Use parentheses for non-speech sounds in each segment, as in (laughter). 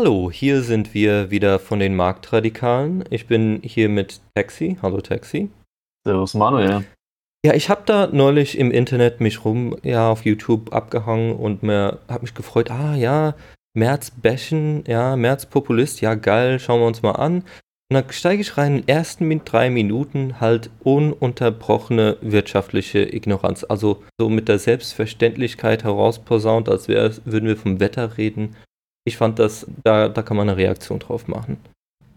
Hallo, hier sind wir wieder von den Marktradikalen. Ich bin hier mit Taxi. Hallo Taxi. Servus Manuel. Ja, ich habe da neulich im Internet mich rum, ja, auf YouTube abgehangen und mir habe mich gefreut, ah ja, März Bäschen, ja, März Populist, ja geil, schauen wir uns mal an. Und dann steige ich rein, in den ersten drei Minuten halt ununterbrochene wirtschaftliche Ignoranz. Also so mit der Selbstverständlichkeit herausposaunt, als würden wir vom Wetter reden ich fand das, da, da kann man eine Reaktion drauf machen.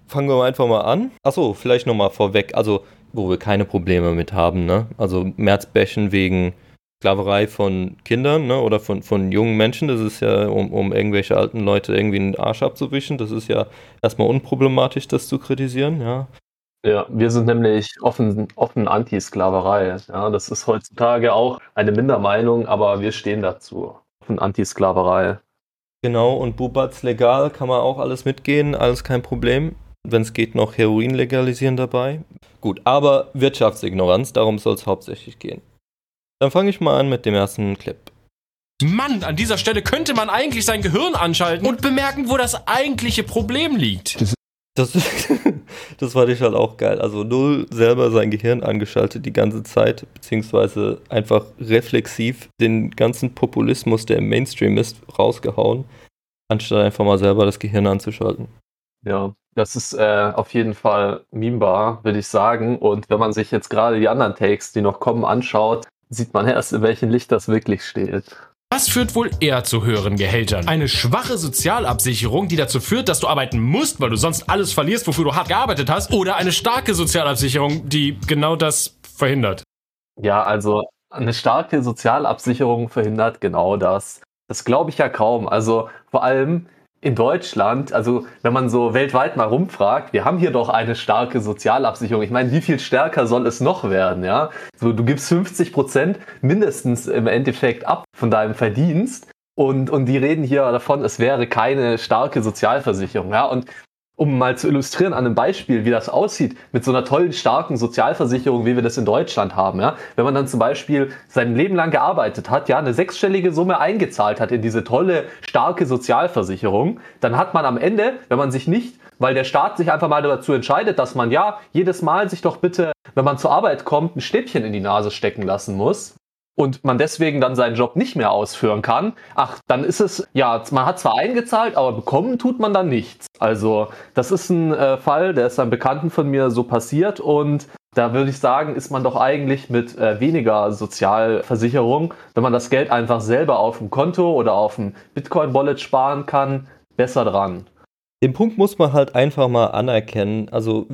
Fangen wir einfach mal an. Achso, vielleicht nochmal vorweg, also wo wir keine Probleme mit haben, ne? Also Märzbächen wegen Sklaverei von Kindern ne? oder von, von jungen Menschen, das ist ja, um, um irgendwelche alten Leute irgendwie einen Arsch abzuwischen, das ist ja erstmal unproblematisch, das zu kritisieren, ja. Ja, wir sind nämlich offen, offen Anti-Sklaverei. Ja, das ist heutzutage auch eine Mindermeinung, aber wir stehen dazu. Offen Anti-Sklaverei. Genau, und Bubats legal kann man auch alles mitgehen, alles kein Problem. Wenn es geht, noch Heroin legalisieren dabei. Gut, aber Wirtschaftsignoranz, darum soll es hauptsächlich gehen. Dann fange ich mal an mit dem ersten Clip. Mann, an dieser Stelle könnte man eigentlich sein Gehirn anschalten und bemerken, wo das eigentliche Problem liegt. Das das, (laughs) das fand ich halt auch geil. Also null selber sein Gehirn angeschaltet die ganze Zeit, beziehungsweise einfach reflexiv den ganzen Populismus, der im Mainstream ist, rausgehauen, anstatt einfach mal selber das Gehirn anzuschalten. Ja, das ist äh, auf jeden Fall memebar, würde ich sagen. Und wenn man sich jetzt gerade die anderen Takes, die noch kommen, anschaut, sieht man erst, in welchem Licht das wirklich steht. Was führt wohl eher zu höheren Gehältern? Eine schwache Sozialabsicherung, die dazu führt, dass du arbeiten musst, weil du sonst alles verlierst, wofür du hart gearbeitet hast? Oder eine starke Sozialabsicherung, die genau das verhindert? Ja, also eine starke Sozialabsicherung verhindert genau das. Das glaube ich ja kaum. Also vor allem in Deutschland, also wenn man so weltweit mal rumfragt, wir haben hier doch eine starke Sozialabsicherung. Ich meine, wie viel stärker soll es noch werden, ja? So, du gibst 50 Prozent mindestens im Endeffekt ab von deinem Verdienst und, und die reden hier davon, es wäre keine starke Sozialversicherung, ja? Und um mal zu illustrieren an einem Beispiel, wie das aussieht, mit so einer tollen, starken Sozialversicherung, wie wir das in Deutschland haben. Ja? Wenn man dann zum Beispiel sein Leben lang gearbeitet hat, ja, eine sechsstellige Summe eingezahlt hat in diese tolle, starke Sozialversicherung, dann hat man am Ende, wenn man sich nicht, weil der Staat sich einfach mal dazu entscheidet, dass man ja jedes Mal sich doch bitte, wenn man zur Arbeit kommt, ein Stäbchen in die Nase stecken lassen muss, und man deswegen dann seinen Job nicht mehr ausführen kann, ach, dann ist es, ja, man hat zwar eingezahlt, aber bekommen tut man dann nichts. Also das ist ein äh, Fall, der ist einem Bekannten von mir so passiert und da würde ich sagen, ist man doch eigentlich mit äh, weniger Sozialversicherung, wenn man das Geld einfach selber auf dem Konto oder auf dem Bitcoin-Wallet sparen kann, besser dran. Den Punkt muss man halt einfach mal anerkennen. Also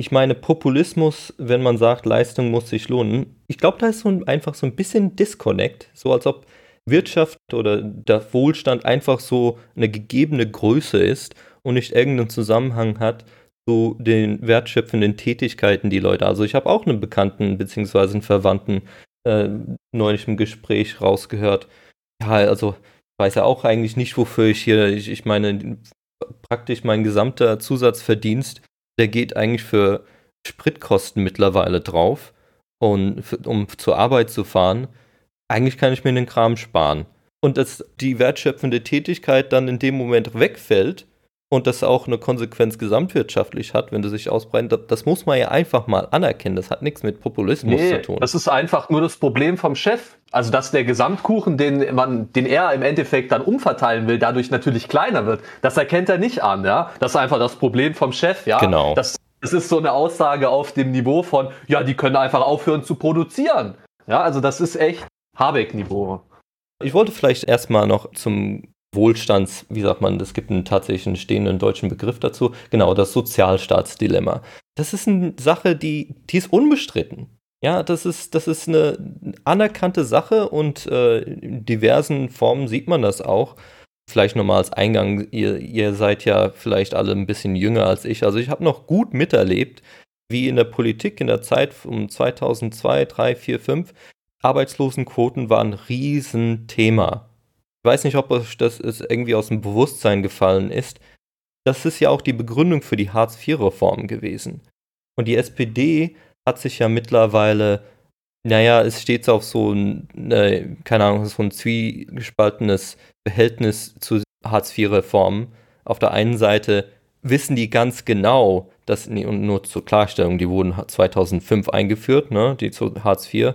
ich meine, Populismus, wenn man sagt, Leistung muss sich lohnen, ich glaube, da ist so ein, einfach so ein bisschen Disconnect, so als ob Wirtschaft oder der Wohlstand einfach so eine gegebene Größe ist und nicht irgendeinen Zusammenhang hat zu den wertschöpfenden Tätigkeiten, die Leute. Also ich habe auch einen Bekannten bzw. einen Verwandten äh, neulich im Gespräch rausgehört. Ja, also ich weiß ja auch eigentlich nicht, wofür ich hier, ich, ich meine, praktisch mein gesamter Zusatzverdienst der geht eigentlich für Spritkosten mittlerweile drauf. Und für, um zur Arbeit zu fahren, eigentlich kann ich mir den Kram sparen. Und dass die wertschöpfende Tätigkeit dann in dem Moment wegfällt und das auch eine Konsequenz gesamtwirtschaftlich hat, wenn du sich ausbreitet, das muss man ja einfach mal anerkennen. Das hat nichts mit Populismus nee, zu tun. Das ist einfach nur das Problem vom Chef. Also, dass der Gesamtkuchen, den man, den er im Endeffekt dann umverteilen will, dadurch natürlich kleiner wird. Das erkennt er nicht an, ja. Das ist einfach das Problem vom Chef, ja. Genau. Das, das ist so eine Aussage auf dem Niveau von, ja, die können einfach aufhören zu produzieren. Ja, also das ist echt Habeck-Niveau. Ich wollte vielleicht erstmal noch zum Wohlstands, wie sagt man, es gibt einen tatsächlichen stehenden deutschen Begriff dazu, genau, das Sozialstaatsdilemma. Das ist eine Sache, die, die ist unbestritten. Ja, das ist, das ist eine anerkannte Sache und äh, in diversen Formen sieht man das auch. Vielleicht nochmal als Eingang, ihr, ihr seid ja vielleicht alle ein bisschen jünger als ich. Also ich habe noch gut miterlebt, wie in der Politik in der Zeit um 2002, 3, 4, 5 Arbeitslosenquoten waren ein Riesenthema. Ich weiß nicht, ob euch das irgendwie aus dem Bewusstsein gefallen ist. Das ist ja auch die Begründung für die Hartz-IV-Reform gewesen. Und die SPD hat sich ja mittlerweile, naja, es steht auf so ein, äh, keine Ahnung, so ein zwiegespaltenes Verhältnis zu Hartz-IV-Reformen auf der einen Seite wissen die ganz genau, dass, und nur zur Klarstellung, die wurden 2005 eingeführt, ne, die zu Hartz IV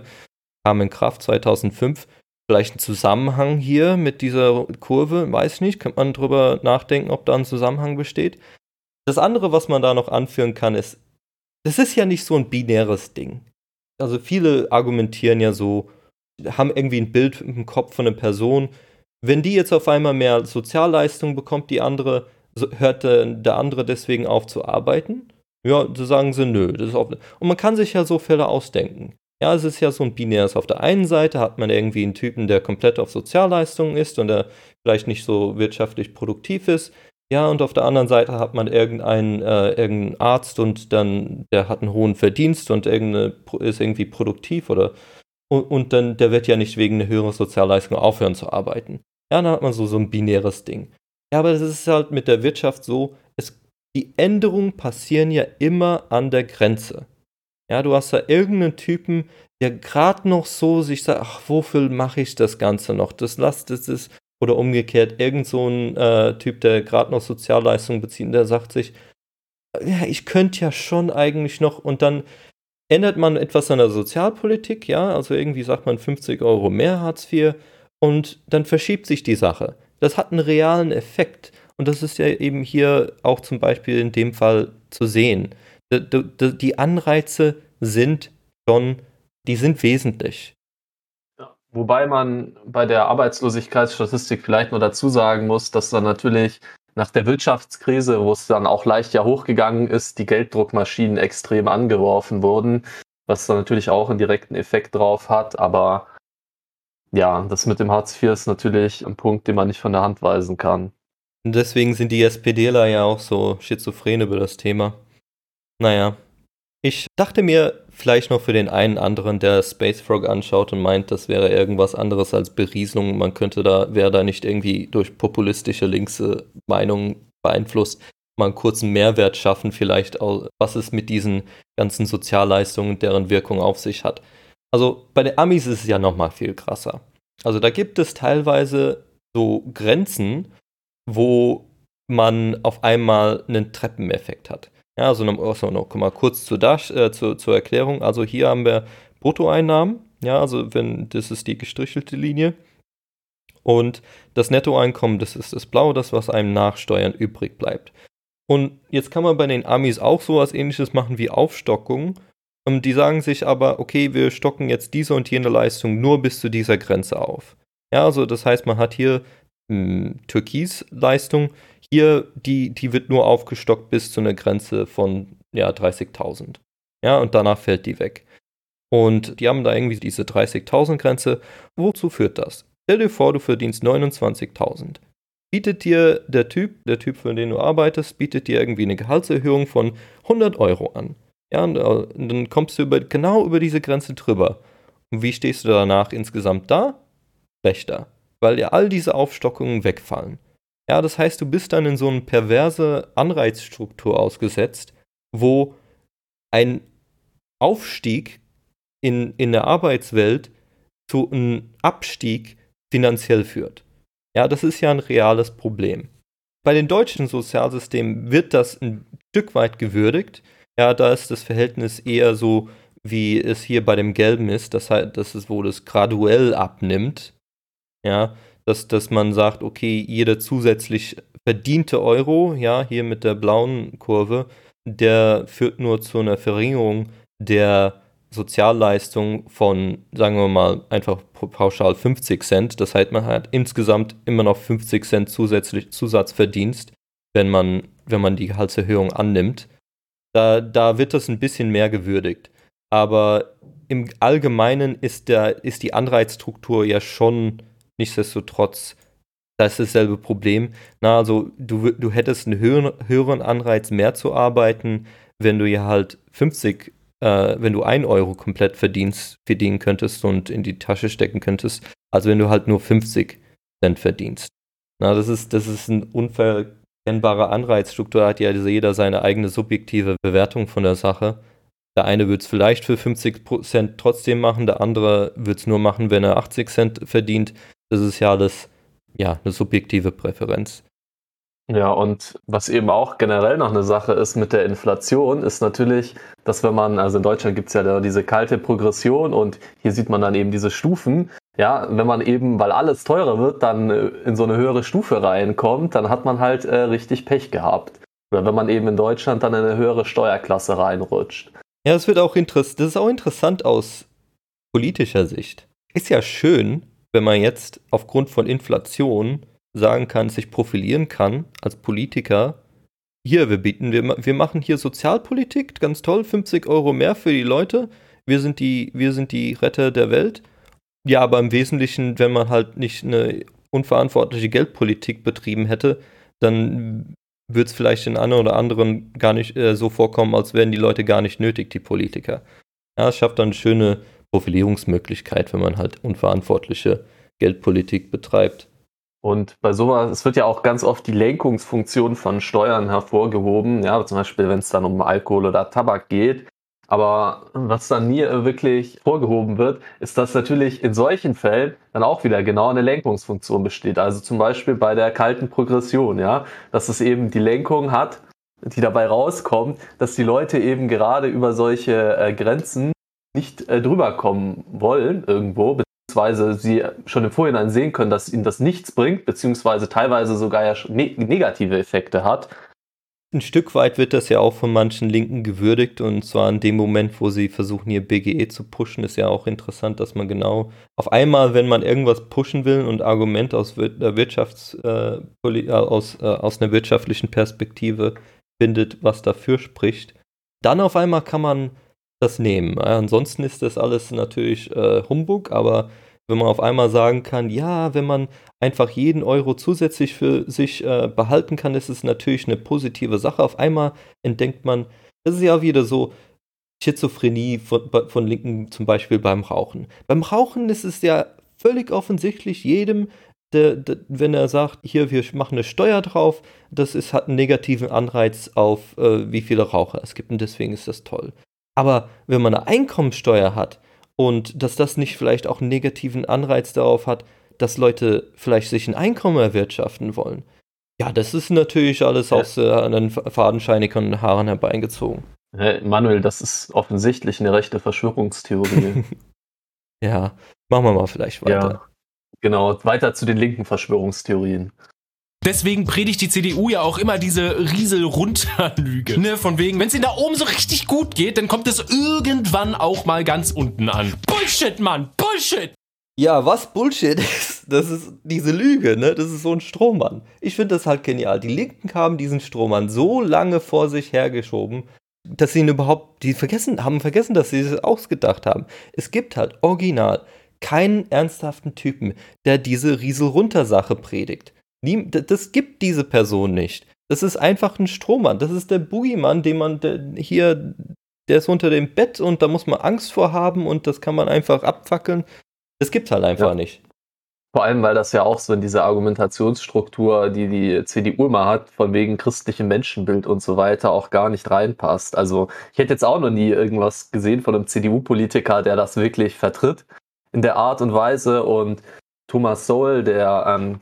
kamen in Kraft 2005. Vielleicht ein Zusammenhang hier mit dieser Kurve, weiß ich nicht, könnte man drüber nachdenken, ob da ein Zusammenhang besteht. Das andere, was man da noch anführen kann, ist, das ist ja nicht so ein binäres Ding. Also viele argumentieren ja so, haben irgendwie ein Bild im Kopf von einer Person. Wenn die jetzt auf einmal mehr Sozialleistungen bekommt, die andere, hört der andere deswegen auf zu arbeiten? Ja, so sagen sie, nö. Und man kann sich ja so Fälle ausdenken. Ja, es ist ja so ein binäres. Auf der einen Seite hat man irgendwie einen Typen, der komplett auf Sozialleistungen ist und der vielleicht nicht so wirtschaftlich produktiv ist. Ja, und auf der anderen Seite hat man irgendeinen, äh, irgendeinen Arzt und dann, der hat einen hohen Verdienst und ist irgendwie produktiv oder und, und, dann, der wird ja nicht wegen einer höheren Sozialleistung aufhören zu arbeiten. Ja, dann hat man so, so ein binäres Ding. Ja, aber das ist halt mit der Wirtschaft so, es, die Änderungen passieren ja immer an der Grenze. Ja, du hast da irgendeinen Typen, der gerade noch so sich sagt, ach, wofür mache ich das Ganze noch? Das lasst, das ist, oder umgekehrt, irgend so ein äh, Typ, der gerade noch Sozialleistungen bezieht, der sagt sich, ja, ich könnte ja schon eigentlich noch, und dann ändert man etwas an der Sozialpolitik, ja, also irgendwie sagt man 50 Euro mehr Hartz IV und dann verschiebt sich die Sache. Das hat einen realen Effekt und das ist ja eben hier auch zum Beispiel in dem Fall zu sehen. Die Anreize sind schon, die sind wesentlich. Wobei man bei der Arbeitslosigkeitsstatistik vielleicht nur dazu sagen muss, dass dann natürlich nach der Wirtschaftskrise, wo es dann auch leicht ja hochgegangen ist, die Gelddruckmaschinen extrem angeworfen wurden, was dann natürlich auch einen direkten Effekt drauf hat. Aber ja, das mit dem Hartz IV ist natürlich ein Punkt, den man nicht von der Hand weisen kann. Und deswegen sind die SPDler ja auch so schizophren über das Thema. Naja, ich dachte mir vielleicht noch für den einen anderen, der Space Frog anschaut und meint, das wäre irgendwas anderes als Berieselung. Man könnte da, wäre da nicht irgendwie durch populistische linkse Meinungen beeinflusst, mal einen kurzen Mehrwert schaffen, vielleicht auch, was es mit diesen ganzen Sozialleistungen, deren Wirkung auf sich hat. Also bei den Amis ist es ja nochmal viel krasser. Also da gibt es teilweise so Grenzen, wo man auf einmal einen Treppeneffekt hat. Ja, also also noch mal kurz zur, Dash, äh, zur, zur Erklärung. Also hier haben wir Bruttoeinnahmen. Ja, also wenn das ist die gestrichelte Linie. Und das Nettoeinkommen, das ist das Blaue, das, was einem nach Steuern übrig bleibt. Und jetzt kann man bei den Amis auch so was ähnliches machen wie Aufstockung. Und die sagen sich aber, okay, wir stocken jetzt diese und jene Leistung nur bis zu dieser Grenze auf. Ja, also das heißt, man hat hier hm, Türkis-Leistung, hier, die, die wird nur aufgestockt bis zu einer Grenze von ja, 30.000. Ja, und danach fällt die weg. Und die haben da irgendwie diese 30.000 Grenze. Wozu führt das? Stell dir vor, du verdienst 29.000. Bietet dir der Typ, der Typ, für den du arbeitest, bietet dir irgendwie eine Gehaltserhöhung von 100 Euro an. Ja, und, und dann kommst du über, genau über diese Grenze drüber. Und wie stehst du danach insgesamt da? Schlechter. Weil dir all diese Aufstockungen wegfallen. Ja, das heißt, du bist dann in so eine perverse Anreizstruktur ausgesetzt, wo ein Aufstieg in, in der Arbeitswelt zu einem Abstieg finanziell führt. Ja, das ist ja ein reales Problem. Bei den deutschen Sozialsystemen wird das ein Stück weit gewürdigt. Ja, da ist das Verhältnis eher so, wie es hier bei dem Gelben ist. Das heißt, das ist, wo das graduell abnimmt. Ja, dass, dass man sagt, okay, jeder zusätzlich verdiente Euro, ja, hier mit der blauen Kurve, der führt nur zu einer Verringerung der Sozialleistung von, sagen wir mal, einfach pauschal 50 Cent. Das heißt, man hat insgesamt immer noch 50 Cent zusätzlich Zusatzverdienst, wenn man, wenn man die Gehaltserhöhung annimmt. Da, da wird das ein bisschen mehr gewürdigt. Aber im Allgemeinen ist, der, ist die Anreizstruktur ja schon Nichtsdestotrotz, das ist dasselbe Problem. Na, also du, du hättest einen höheren, höheren Anreiz, mehr zu arbeiten, wenn du ja halt 50, äh, wenn du 1 Euro komplett verdienst, verdienen könntest und in die Tasche stecken könntest, als wenn du halt nur 50 Cent verdienst. Na, das ist, das ist ein unverkennbarer Anreizstruktur, da hat ja jeder seine eigene subjektive Bewertung von der Sache. Der eine wird es vielleicht für 50 Cent trotzdem machen, der andere wird es nur machen, wenn er 80 Cent verdient das ist ja alles ja, eine subjektive Präferenz. Ja, und was eben auch generell noch eine Sache ist mit der Inflation, ist natürlich, dass wenn man, also in Deutschland gibt es ja diese kalte Progression und hier sieht man dann eben diese Stufen. Ja, wenn man eben, weil alles teurer wird, dann äh, in so eine höhere Stufe reinkommt, dann hat man halt äh, richtig Pech gehabt. Oder wenn man eben in Deutschland dann in eine höhere Steuerklasse reinrutscht. Ja, das wird auch interessant. Das ist auch interessant aus politischer Sicht. Ist ja schön, wenn man jetzt aufgrund von Inflation sagen kann, sich profilieren kann als Politiker. Hier, wir bieten, wir, wir machen hier Sozialpolitik, ganz toll, 50 Euro mehr für die Leute. Wir sind die, wir sind die Retter der Welt. Ja, aber im Wesentlichen, wenn man halt nicht eine unverantwortliche Geldpolitik betrieben hätte, dann würde es vielleicht den einen oder anderen gar nicht äh, so vorkommen, als wären die Leute gar nicht nötig, die Politiker. Ja, es schafft dann schöne Profilierungsmöglichkeit, wenn man halt unverantwortliche Geldpolitik betreibt. Und bei sowas, es wird ja auch ganz oft die Lenkungsfunktion von Steuern hervorgehoben, ja, zum Beispiel, wenn es dann um Alkohol oder Tabak geht. Aber was dann nie wirklich vorgehoben wird, ist, dass natürlich in solchen Fällen dann auch wieder genau eine Lenkungsfunktion besteht. Also zum Beispiel bei der kalten Progression, ja, dass es eben die Lenkung hat, die dabei rauskommt, dass die Leute eben gerade über solche äh, Grenzen nicht äh, drüber kommen wollen irgendwo, beziehungsweise sie schon im Vorhinein sehen können, dass ihnen das nichts bringt, beziehungsweise teilweise sogar ja ne negative Effekte hat. Ein Stück weit wird das ja auch von manchen Linken gewürdigt und zwar in dem Moment, wo sie versuchen, ihr BGE zu pushen, ist ja auch interessant, dass man genau auf einmal, wenn man irgendwas pushen will und Argument aus, der Wirtschafts, äh, äh, aus, äh, aus einer wirtschaftlichen Perspektive findet, was dafür spricht, dann auf einmal kann man das nehmen. ansonsten ist das alles natürlich äh, Humbug, aber wenn man auf einmal sagen kann, ja, wenn man einfach jeden Euro zusätzlich für sich äh, behalten kann, ist es natürlich eine positive Sache. Auf einmal entdeckt man, das ist ja wieder so Schizophrenie von, von Linken zum Beispiel beim Rauchen. Beim Rauchen ist es ja völlig offensichtlich jedem, der, der, wenn er sagt, hier, wir machen eine Steuer drauf, das ist, hat einen negativen Anreiz auf, äh, wie viele Raucher es gibt und deswegen ist das toll. Aber wenn man eine Einkommensteuer hat und dass das nicht vielleicht auch einen negativen Anreiz darauf hat, dass Leute vielleicht sich ein Einkommen erwirtschaften wollen, ja, das ist natürlich alles ja. aus äh, einen fadenscheinigen Haaren herbeigezogen. Hey, Manuel, das ist offensichtlich eine rechte Verschwörungstheorie. (laughs) ja, machen wir mal vielleicht weiter. Ja, genau, weiter zu den linken Verschwörungstheorien. Deswegen predigt die CDU ja auch immer diese Riesel-Runter-Lüge. Ne, von wegen, wenn es ihnen da oben so richtig gut geht, dann kommt es irgendwann auch mal ganz unten an. Bullshit, Mann, Bullshit! Ja, was Bullshit (laughs) ist, das ist diese Lüge, ne? Das ist so ein Strohmann. Ich finde das halt genial. Die Linken haben diesen Strohmann so lange vor sich hergeschoben, dass sie ihn überhaupt, die vergessen, haben vergessen, dass sie es ausgedacht haben. Es gibt halt original keinen ernsthaften Typen, der diese Riesel-Runter-Sache predigt. Das gibt diese Person nicht. Das ist einfach ein Strohmann. Das ist der Boogeymann, den man der hier, der ist unter dem Bett und da muss man Angst vor haben und das kann man einfach abfackeln. Das gibt halt einfach ja. nicht. Vor allem, weil das ja auch so in diese Argumentationsstruktur, die die CDU immer hat, von wegen christlichem Menschenbild und so weiter, auch gar nicht reinpasst. Also ich hätte jetzt auch noch nie irgendwas gesehen von einem CDU-Politiker, der das wirklich vertritt in der Art und Weise. Und Thomas Sowell, der ähm,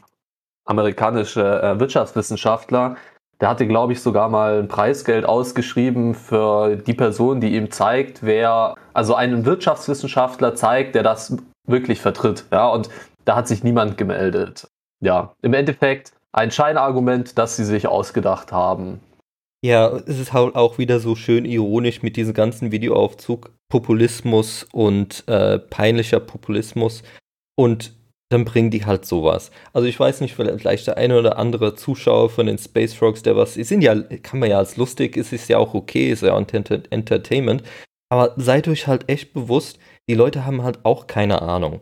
amerikanische äh, Wirtschaftswissenschaftler, der hatte, glaube ich, sogar mal ein Preisgeld ausgeschrieben für die Person, die ihm zeigt, wer, also einen Wirtschaftswissenschaftler zeigt, der das wirklich vertritt. Ja, und da hat sich niemand gemeldet. Ja, im Endeffekt ein Scheinargument, das sie sich ausgedacht haben. Ja, es ist halt auch wieder so schön ironisch mit diesem ganzen Videoaufzug Populismus und äh, peinlicher Populismus. Und dann bringen die halt sowas. Also ich weiß nicht, vielleicht der eine oder andere Zuschauer von den Space Frogs, der was, sind ja, kann man ja als lustig, ist es ja auch okay, ist ja Entertainment. Aber seid euch halt echt bewusst, die Leute haben halt auch keine Ahnung.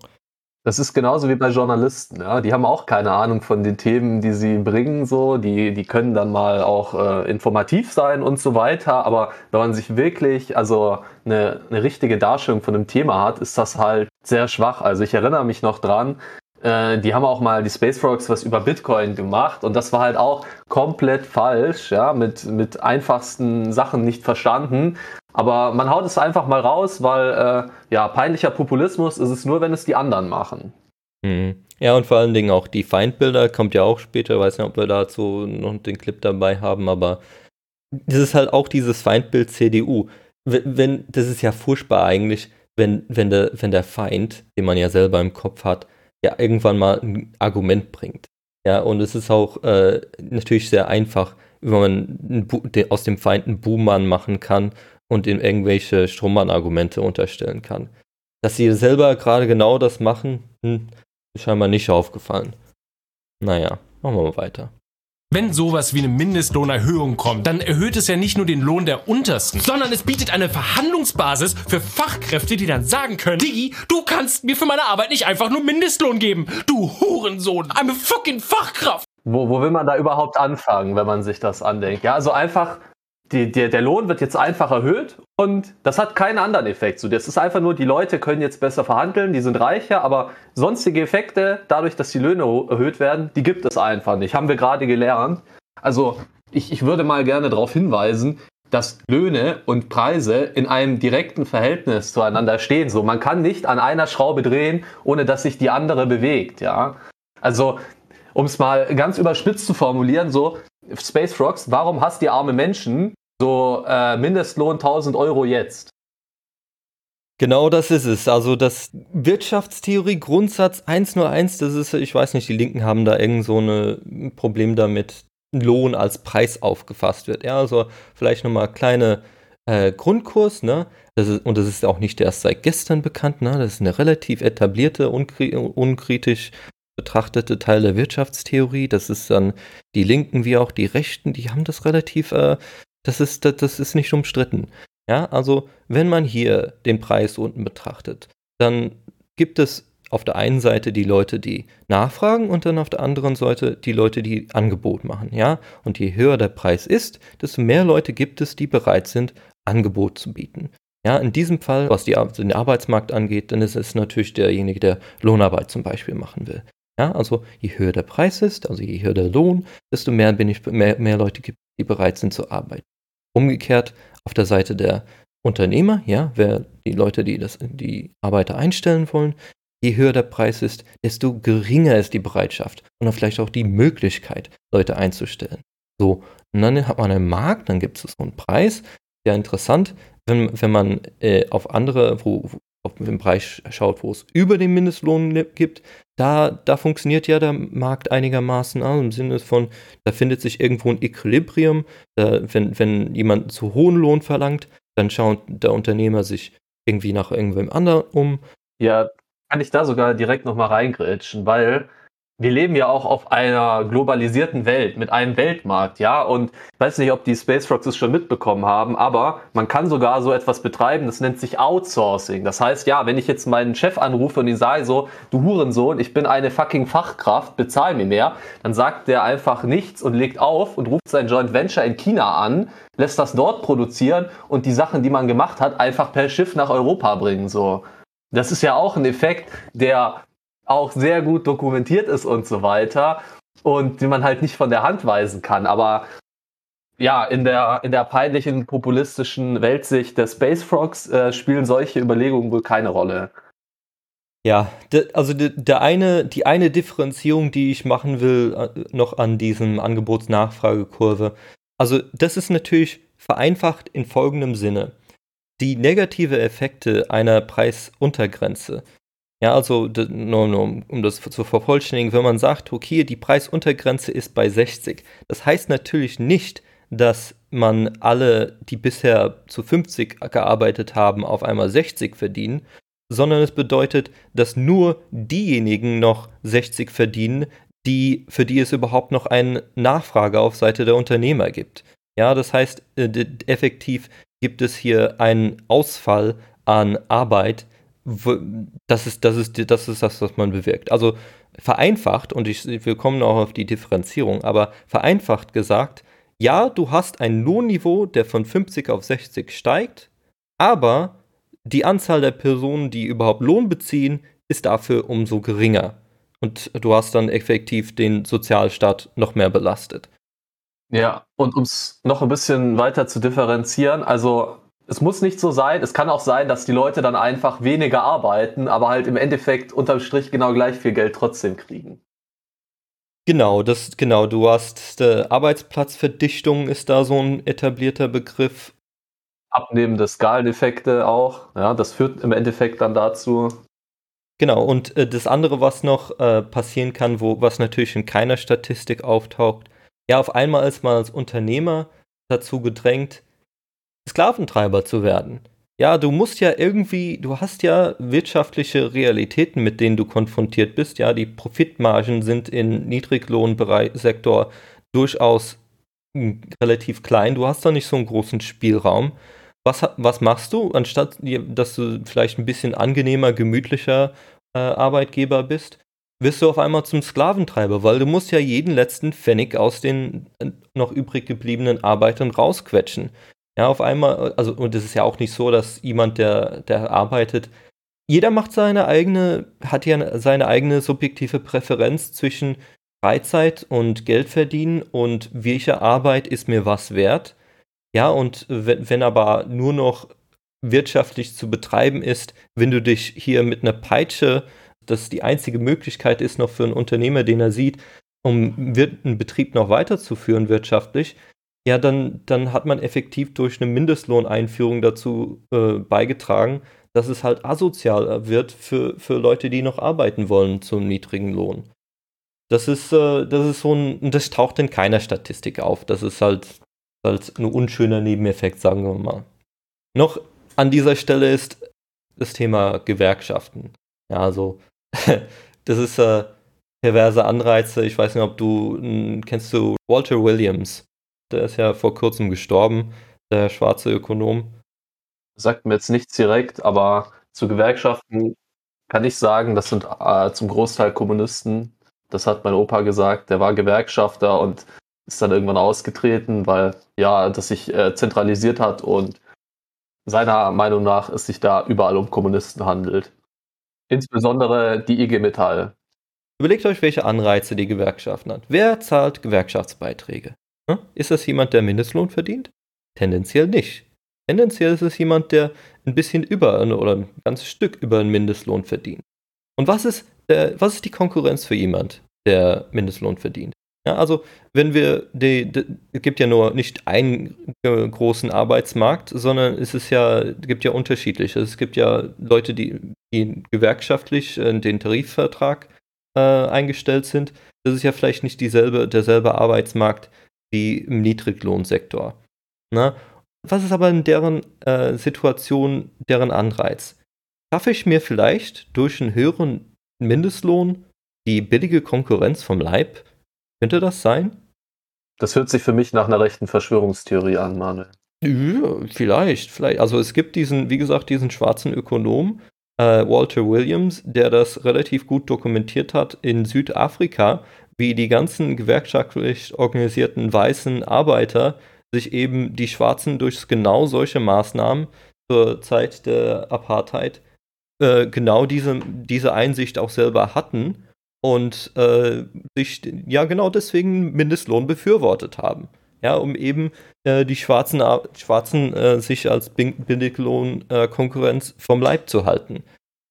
Das ist genauso wie bei Journalisten, ja. Die haben auch keine Ahnung von den Themen, die sie bringen, so. Die, die können dann mal auch äh, informativ sein und so weiter. Aber wenn man sich wirklich, also eine, eine richtige Darstellung von einem Thema hat, ist das halt sehr schwach. Also ich erinnere mich noch dran, äh, die haben auch mal die Space Frogs was über Bitcoin gemacht und das war halt auch komplett falsch, ja, mit, mit einfachsten Sachen nicht verstanden. Aber man haut es einfach mal raus, weil äh, ja, peinlicher Populismus ist es nur, wenn es die anderen machen. Mhm. Ja, und vor allen Dingen auch die Feindbilder, kommt ja auch später, weiß nicht, ob wir dazu noch den Clip dabei haben, aber das ist halt auch dieses Feindbild CDU. Wenn, das ist ja furchtbar eigentlich, wenn, wenn, der, wenn der Feind, den man ja selber im Kopf hat, ja irgendwann mal ein Argument bringt. Ja, und es ist auch äh, natürlich sehr einfach, wenn man aus dem Feind einen Buhmann machen kann und ihm irgendwelche Strohmann-Argumente unterstellen kann. Dass sie selber gerade genau das machen, hm, ist scheinbar nicht aufgefallen. Naja, machen wir mal weiter. Wenn sowas wie eine Mindestlohnerhöhung kommt, dann erhöht es ja nicht nur den Lohn der Untersten, sondern es bietet eine Verhandlungsbasis für Fachkräfte, die dann sagen können, Digi, du kannst mir für meine Arbeit nicht einfach nur Mindestlohn geben. Du Hurensohn, I'm a fucking Fachkraft. Wo, wo will man da überhaupt anfangen, wenn man sich das andenkt? Ja, also einfach die, der, der Lohn wird jetzt einfach erhöht und das hat keinen anderen Effekt. So, das ist einfach nur, die Leute können jetzt besser verhandeln, die sind reicher, aber sonstige Effekte, dadurch, dass die Löhne erhöht werden, die gibt es einfach nicht. Haben wir gerade gelernt. Also ich, ich würde mal gerne darauf hinweisen, dass Löhne und Preise in einem direkten Verhältnis zueinander stehen. So, man kann nicht an einer Schraube drehen, ohne dass sich die andere bewegt. Ja, also um es mal ganz überspitzt zu formulieren, so Space Frogs, warum hasst ihr arme Menschen? So äh, Mindestlohn 1000 Euro jetzt. Genau das ist es. Also das Wirtschaftstheorie Grundsatz 101, das ist, ich weiß nicht, die Linken haben da irgend so ein Problem damit, Lohn als Preis aufgefasst wird. Ja, also vielleicht nochmal kleine äh, Grundkurs, ne? Das ist, und das ist auch nicht erst seit gestern bekannt, ne? Das ist eine relativ etablierte, unkri unkritisch betrachtete Teil der Wirtschaftstheorie. Das ist dann die Linken wie auch die Rechten, die haben das relativ äh, das ist, das, das ist nicht umstritten. Ja, also wenn man hier den Preis unten betrachtet, dann gibt es auf der einen Seite die Leute, die nachfragen und dann auf der anderen Seite die Leute, die Angebot machen, ja? Und je höher der Preis ist, desto mehr Leute gibt es, die bereit sind, Angebot zu bieten. Ja, in diesem Fall, was die, den Arbeitsmarkt angeht, dann ist es natürlich derjenige, der Lohnarbeit zum Beispiel machen will. Ja, also je höher der Preis ist, also je höher der Lohn, desto mehr, bin ich, mehr, mehr Leute gibt, die bereit sind zu arbeiten. Umgekehrt auf der Seite der Unternehmer, ja, wer die Leute, die das, die Arbeiter einstellen wollen, je höher der Preis ist, desto geringer ist die Bereitschaft und vielleicht auch die Möglichkeit, Leute einzustellen. So, und dann hat man einen Markt, dann gibt es so einen Preis. Ja, interessant, wenn, wenn man äh, auf andere, wo, wo auf den Preis schaut, wo es über den Mindestlohn gibt, da, da funktioniert ja der Markt einigermaßen also im Sinne von, da findet sich irgendwo ein Equilibrium. Da, wenn, wenn jemand zu hohen Lohn verlangt, dann schaut der Unternehmer sich irgendwie nach irgendwem anderen um. Ja, kann ich da sogar direkt nochmal reingrätschen, weil wir leben ja auch auf einer globalisierten Welt mit einem Weltmarkt, ja. Und ich weiß nicht, ob die Space Frogs es schon mitbekommen haben, aber man kann sogar so etwas betreiben, das nennt sich Outsourcing. Das heißt, ja, wenn ich jetzt meinen Chef anrufe und ihn sage so, du Hurensohn, ich bin eine fucking Fachkraft, bezahl mir mehr, dann sagt der einfach nichts und legt auf und ruft sein Joint Venture in China an, lässt das dort produzieren und die Sachen, die man gemacht hat, einfach per Schiff nach Europa bringen, so. Das ist ja auch ein Effekt, der auch sehr gut dokumentiert ist und so weiter und die man halt nicht von der Hand weisen kann. Aber ja, in der, in der peinlichen populistischen Weltsicht der Space Frogs äh, spielen solche Überlegungen wohl keine Rolle. Ja, also de, der eine, die eine Differenzierung, die ich machen will, äh, noch an diesem Angebotsnachfragekurve, also das ist natürlich vereinfacht in folgendem Sinne. Die negative Effekte einer Preisuntergrenze ja, also nur, nur, um das zu vervollständigen, wenn man sagt, okay, die Preisuntergrenze ist bei 60, das heißt natürlich nicht, dass man alle, die bisher zu 50 gearbeitet haben, auf einmal 60 verdienen, sondern es bedeutet, dass nur diejenigen noch 60 verdienen, die, für die es überhaupt noch eine Nachfrage auf Seite der Unternehmer gibt. Ja, das heißt, äh, effektiv gibt es hier einen Ausfall an Arbeit, das ist, das ist, das ist das, was man bewirkt. Also vereinfacht, und ich, wir kommen auch auf die Differenzierung, aber vereinfacht gesagt, ja, du hast ein Lohnniveau, der von 50 auf 60 steigt, aber die Anzahl der Personen, die überhaupt Lohn beziehen, ist dafür umso geringer. Und du hast dann effektiv den Sozialstaat noch mehr belastet. Ja, und um es noch ein bisschen weiter zu differenzieren, also es muss nicht so sein. Es kann auch sein, dass die Leute dann einfach weniger arbeiten, aber halt im Endeffekt unterm Strich genau gleich viel Geld trotzdem kriegen. Genau, das, genau, du hast äh, Arbeitsplatzverdichtung ist da so ein etablierter Begriff. Abnehmende Skaleneffekte auch, ja, das führt im Endeffekt dann dazu. Genau, und äh, das andere, was noch äh, passieren kann, wo, was natürlich in keiner Statistik auftaucht, ja, auf einmal ist man als Unternehmer dazu gedrängt, Sklaventreiber zu werden. Ja, du musst ja irgendwie, du hast ja wirtschaftliche Realitäten, mit denen du konfrontiert bist. Ja, die Profitmargen sind im Niedriglohnsektor durchaus hm, relativ klein. Du hast da nicht so einen großen Spielraum. Was, was machst du, anstatt dass du vielleicht ein bisschen angenehmer, gemütlicher äh, Arbeitgeber bist? wirst du auf einmal zum Sklaventreiber, weil du musst ja jeden letzten Pfennig aus den äh, noch übrig gebliebenen Arbeitern rausquetschen. Ja, auf einmal, also, und es ist ja auch nicht so, dass jemand, der, der arbeitet, jeder macht seine eigene, hat ja seine eigene subjektive Präferenz zwischen Freizeit und Geld verdienen und welche Arbeit ist mir was wert. Ja, und wenn, wenn aber nur noch wirtschaftlich zu betreiben ist, wenn du dich hier mit einer Peitsche, das die einzige Möglichkeit ist noch für einen Unternehmer, den er sieht, um einen Betrieb noch weiterzuführen wirtschaftlich, ja, dann, dann hat man effektiv durch eine Mindestlohneinführung dazu äh, beigetragen, dass es halt asozial wird für, für Leute, die noch arbeiten wollen zum niedrigen Lohn. Das ist, äh, das ist so ein, das taucht in keiner Statistik auf. Das ist halt, halt ein unschöner Nebeneffekt, sagen wir mal. Noch an dieser Stelle ist das Thema Gewerkschaften. Ja, also, (laughs) das ist äh, perverse Anreize. Ich weiß nicht, ob du, kennst du Walter Williams? Der ist ja vor kurzem gestorben, der schwarze Ökonom. Sagt mir jetzt nichts direkt, aber zu Gewerkschaften kann ich sagen, das sind äh, zum Großteil Kommunisten. Das hat mein Opa gesagt. Der war Gewerkschafter und ist dann irgendwann ausgetreten, weil ja, das sich äh, zentralisiert hat und seiner Meinung nach es sich da überall um Kommunisten handelt. Insbesondere die IG Metall. Überlegt euch, welche Anreize die Gewerkschaften hat. Wer zahlt Gewerkschaftsbeiträge? Hm? Ist das jemand, der Mindestlohn verdient? Tendenziell nicht. Tendenziell ist es jemand, der ein bisschen über oder ein ganzes Stück über einen Mindestlohn verdient. Und was ist, der, was ist die Konkurrenz für jemand, der Mindestlohn verdient? Ja, also wenn wir, die, die, es gibt ja nur nicht einen äh, großen Arbeitsmarkt, sondern es ist ja, gibt ja unterschiedliche. Es gibt ja Leute, die, die gewerkschaftlich in den Tarifvertrag äh, eingestellt sind. Das ist ja vielleicht nicht dieselbe, derselbe Arbeitsmarkt wie im Niedriglohnsektor. Na? Was ist aber in deren äh, Situation deren Anreiz? Schaffe ich mir vielleicht durch einen höheren Mindestlohn die billige Konkurrenz vom Leib? Könnte das sein? Das hört sich für mich nach einer rechten Verschwörungstheorie an, Manuel. Ja, vielleicht, vielleicht. Also es gibt diesen, wie gesagt, diesen schwarzen Ökonom, äh, Walter Williams, der das relativ gut dokumentiert hat in Südafrika, wie die ganzen gewerkschaftlich organisierten weißen Arbeiter sich eben die Schwarzen durch genau solche Maßnahmen zur Zeit der Apartheid äh, genau diese, diese Einsicht auch selber hatten und äh, sich ja genau deswegen Mindestlohn befürwortet haben. Ja, um eben äh, die Schwarzen, Schwarzen äh, sich als Billiglohn-Konkurrenz äh, vom Leib zu halten.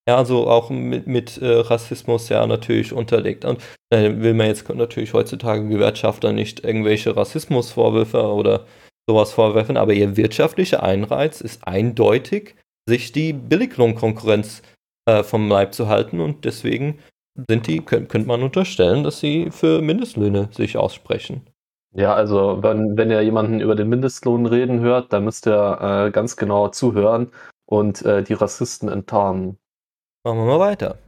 Ja, also auch mit, mit äh, Rassismus ja natürlich unterlegt. Und äh, will man jetzt natürlich heutzutage Gewerkschafter nicht irgendwelche Rassismusvorwürfe oder sowas vorwerfen, aber ihr wirtschaftlicher Einreiz ist eindeutig, sich die Billiglohnkonkurrenz äh, vom Leib zu halten und deswegen sind die, könnte könnt man unterstellen, dass sie für Mindestlöhne sich aussprechen. Ja, also wenn, wenn ihr jemanden über den Mindestlohn reden hört, dann müsst ihr äh, ganz genau zuhören und äh, die Rassisten enttarnen. Machen wir mal weiter.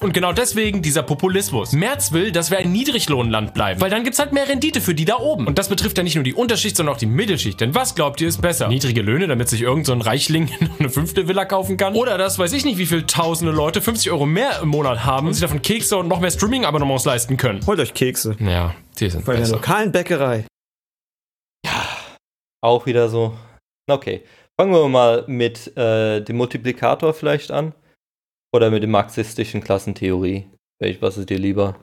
Und genau deswegen dieser Populismus. Merz will, dass wir ein Niedriglohnland bleiben, weil dann gibt's halt mehr Rendite für die da oben. Und das betrifft ja nicht nur die Unterschicht, sondern auch die Mittelschicht. Denn was glaubt ihr ist besser? Niedrige Löhne, damit sich irgendein so Reichling (laughs) eine fünfte Villa kaufen kann? Oder das weiß ich nicht, wie viel tausende Leute 50 Euro mehr im Monat haben und sich davon Kekse und noch mehr Streaming-Abonnements leisten können. Holt euch Kekse. Ja, die sind Bei der lokalen Bäckerei. Ja, auch wieder so. Okay, fangen wir mal mit äh, dem Multiplikator vielleicht an. Oder mit der marxistischen Klassentheorie? Was ist dir lieber?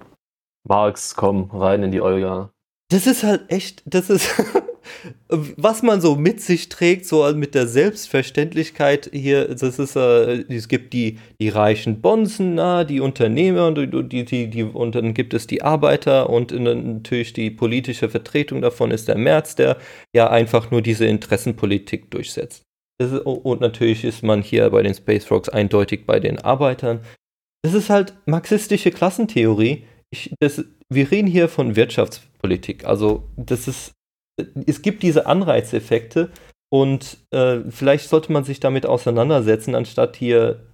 Marx, komm, rein in die Olga. Das ist halt echt, das ist, (laughs) was man so mit sich trägt, so mit der Selbstverständlichkeit hier, das ist, äh, es gibt die, die reichen Bonzen, na, die Unternehmer und, die, die, die, und dann gibt es die Arbeiter und natürlich die politische Vertretung davon ist der März, der ja einfach nur diese Interessenpolitik durchsetzt. Ist, und natürlich ist man hier bei den Space Frogs eindeutig bei den Arbeitern. Das ist halt marxistische Klassentheorie. Ich, das, wir reden hier von Wirtschaftspolitik. Also das ist, es gibt diese Anreizeffekte und äh, vielleicht sollte man sich damit auseinandersetzen, anstatt hier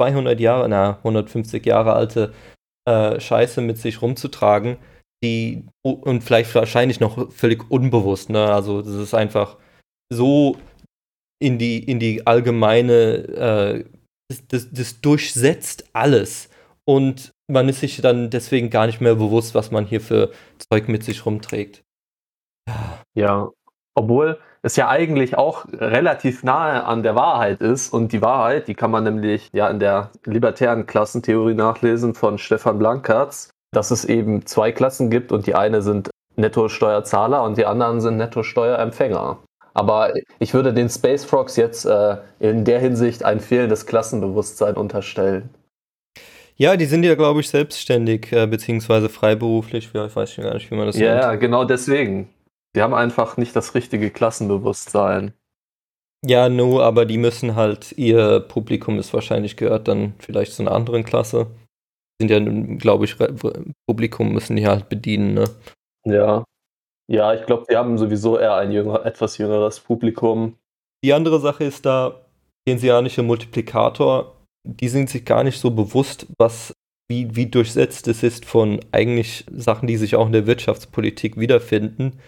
200 Jahre, na 150 Jahre alte äh, Scheiße mit sich rumzutragen, die und vielleicht wahrscheinlich noch völlig unbewusst. Ne? Also das ist einfach so in die, in die allgemeine, äh, das, das, das, durchsetzt alles. Und man ist sich dann deswegen gar nicht mehr bewusst, was man hier für Zeug mit sich rumträgt. Ja, obwohl es ja eigentlich auch relativ nahe an der Wahrheit ist. Und die Wahrheit, die kann man nämlich ja in der libertären Klassentheorie nachlesen von Stefan Blankertz, dass es eben zwei Klassen gibt und die eine sind Netto-Steuerzahler und die anderen sind Netto-Steuerempfänger. Aber ich würde den Space Frogs jetzt äh, in der Hinsicht ein fehlendes Klassenbewusstsein unterstellen. Ja, die sind ja, glaube ich, selbstständig, äh, beziehungsweise freiberuflich. Ich weiß schon gar nicht, wie man das ja, nennt. Ja, genau deswegen. Die haben einfach nicht das richtige Klassenbewusstsein. Ja, no, aber die müssen halt, ihr Publikum ist wahrscheinlich gehört dann vielleicht zu einer anderen Klasse. Sind ja, glaube ich, Publikum müssen die halt bedienen, ne? Ja. Ja, ich glaube, die haben sowieso eher ein jünger, etwas jüngeres Publikum. Die andere Sache ist da, keynesianische Multiplikator, die sind sich gar nicht so bewusst, was, wie, wie durchsetzt es ist von eigentlich Sachen, die sich auch in der Wirtschaftspolitik wiederfinden,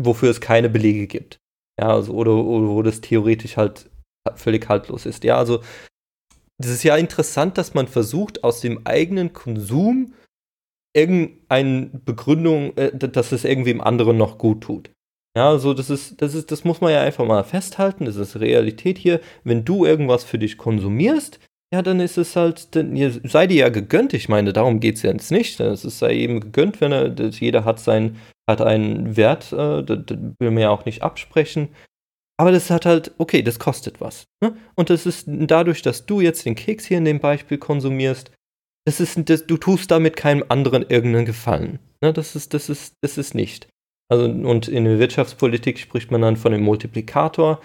wofür es keine Belege gibt. Ja, also, oder, oder wo das theoretisch halt völlig haltlos ist. Ja, also, das ist ja interessant, dass man versucht, aus dem eigenen Konsum irgendeine Begründung, äh, dass es irgendwie dem anderen noch gut tut. Ja, so das ist, das ist, das muss man ja einfach mal festhalten. Das ist Realität hier. Wenn du irgendwas für dich konsumierst, ja, dann ist es halt, dann, sei dir ja gegönnt. Ich meine, darum geht es ja jetzt nicht. Es ist sei eben gegönnt, wenn er, jeder hat sein, hat einen Wert, äh, das, das will man ja auch nicht absprechen. Aber das hat halt, okay, das kostet was. Ne? Und das ist dadurch, dass du jetzt den Keks hier in dem Beispiel konsumierst, das ist, das, du tust damit keinem anderen irgendeinen Gefallen. Ne, das ist, das ist, das ist nicht. Also, und in der Wirtschaftspolitik spricht man dann von dem Multiplikator.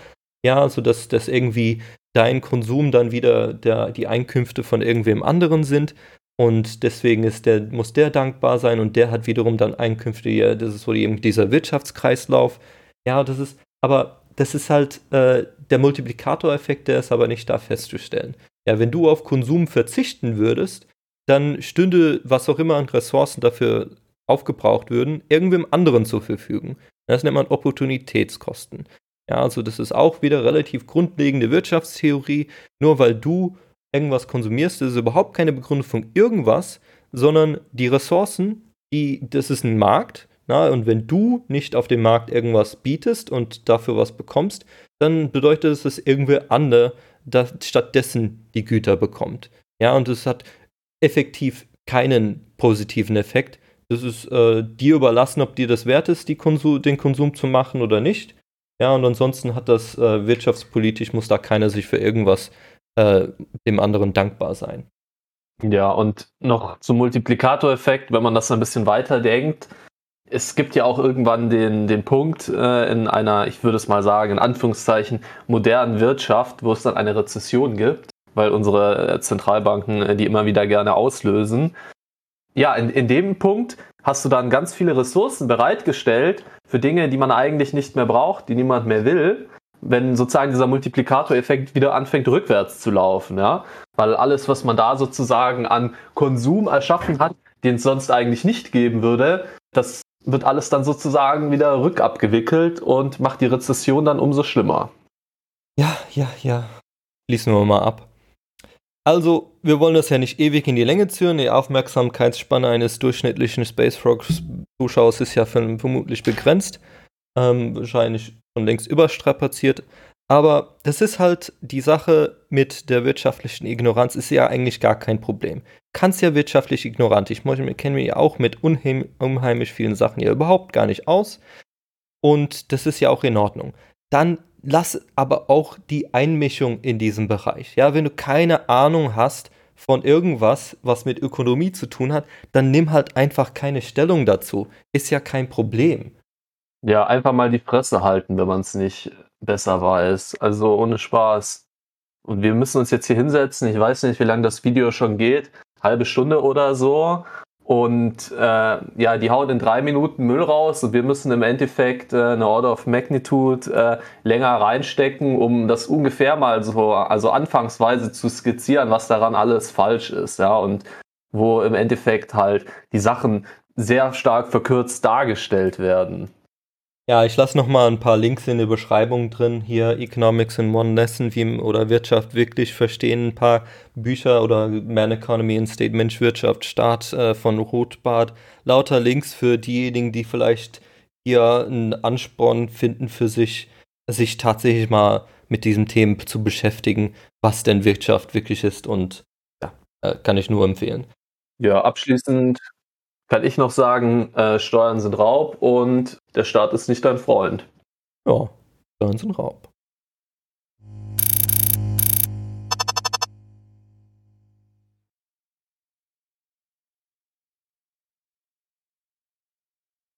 Ja, also dass, dass irgendwie dein Konsum dann wieder der, die Einkünfte von irgendwem anderen sind. Und deswegen ist der, muss der dankbar sein und der hat wiederum dann Einkünfte. Ja, das ist so eben dieser Wirtschaftskreislauf. Ja, das ist, aber das ist halt äh, der Multiplikatoreffekt, der ist aber nicht da festzustellen. Ja, wenn du auf Konsum verzichten würdest, dann stünde, was auch immer an Ressourcen dafür aufgebraucht würden, irgendwem anderen zur Verfügung. Das nennt man Opportunitätskosten. Ja, also das ist auch wieder relativ grundlegende Wirtschaftstheorie. Nur weil du irgendwas konsumierst, ist es überhaupt keine Begründung von irgendwas, sondern die Ressourcen, die, das ist ein Markt. Na, und wenn du nicht auf dem Markt irgendwas bietest und dafür was bekommst, dann bedeutet es, dass irgendwer andere stattdessen die Güter bekommt. Ja, und es hat effektiv keinen positiven Effekt. Das ist äh, dir überlassen, ob dir das wert ist, Konsum, den Konsum zu machen oder nicht. Ja, und ansonsten hat das äh, wirtschaftspolitisch, muss da keiner sich für irgendwas äh, dem anderen dankbar sein. Ja, und noch zum Multiplikatoreffekt, wenn man das ein bisschen weiter denkt. Es gibt ja auch irgendwann den, den Punkt äh, in einer, ich würde es mal sagen, in Anführungszeichen, modernen Wirtschaft, wo es dann eine Rezession gibt weil unsere äh, Zentralbanken äh, die immer wieder gerne auslösen. Ja, in, in dem Punkt hast du dann ganz viele Ressourcen bereitgestellt für Dinge, die man eigentlich nicht mehr braucht, die niemand mehr will, wenn sozusagen dieser Multiplikatoreffekt wieder anfängt rückwärts zu laufen, ja, weil alles, was man da sozusagen an Konsum erschaffen hat, den es sonst eigentlich nicht geben würde, das wird alles dann sozusagen wieder rückabgewickelt und macht die Rezession dann umso schlimmer. Ja, ja, ja. Schließen wir mal ab. Also, wir wollen das ja nicht ewig in die Länge ziehen. Die Aufmerksamkeitsspanne eines durchschnittlichen Space Frogs-Zuschauers ist ja vermutlich begrenzt. Ähm, wahrscheinlich schon längst überstrapaziert. Aber das ist halt die Sache mit der wirtschaftlichen Ignoranz, ist ja eigentlich gar kein Problem. Kannst ja wirtschaftlich ignorant. Ich kenne mich ja auch mit unheim unheimlich vielen Sachen ja überhaupt gar nicht aus. und das ist ja auch in Ordnung. Dann lass aber auch die Einmischung in diesem Bereich. Ja, wenn du keine Ahnung hast von irgendwas, was mit Ökonomie zu tun hat, dann nimm halt einfach keine Stellung dazu. Ist ja kein Problem. Ja, einfach mal die Fresse halten, wenn man es nicht besser weiß. Also ohne Spaß. Und wir müssen uns jetzt hier hinsetzen. Ich weiß nicht, wie lange das Video schon geht. Halbe Stunde oder so. Und äh, ja, die hauen in drei Minuten Müll raus und wir müssen im Endeffekt äh, eine Order of Magnitude äh, länger reinstecken, um das ungefähr mal so, also anfangsweise zu skizzieren, was daran alles falsch ist, ja, und wo im Endeffekt halt die Sachen sehr stark verkürzt dargestellt werden. Ja, ich lasse nochmal ein paar Links in der Beschreibung drin. Hier Economics in One Lesson wie, oder Wirtschaft wirklich verstehen. Ein paar Bücher oder Man Economy in State Mensch Wirtschaft Start äh, von Rothbart. Lauter Links für diejenigen, die vielleicht hier einen Ansporn finden für sich, sich tatsächlich mal mit diesem Themen zu beschäftigen, was denn Wirtschaft wirklich ist. Und ja, äh, kann ich nur empfehlen. Ja, abschließend kann ich noch sagen, äh, Steuern sind Raub und der Staat ist nicht dein Freund. Ja, Steuern sind Raub.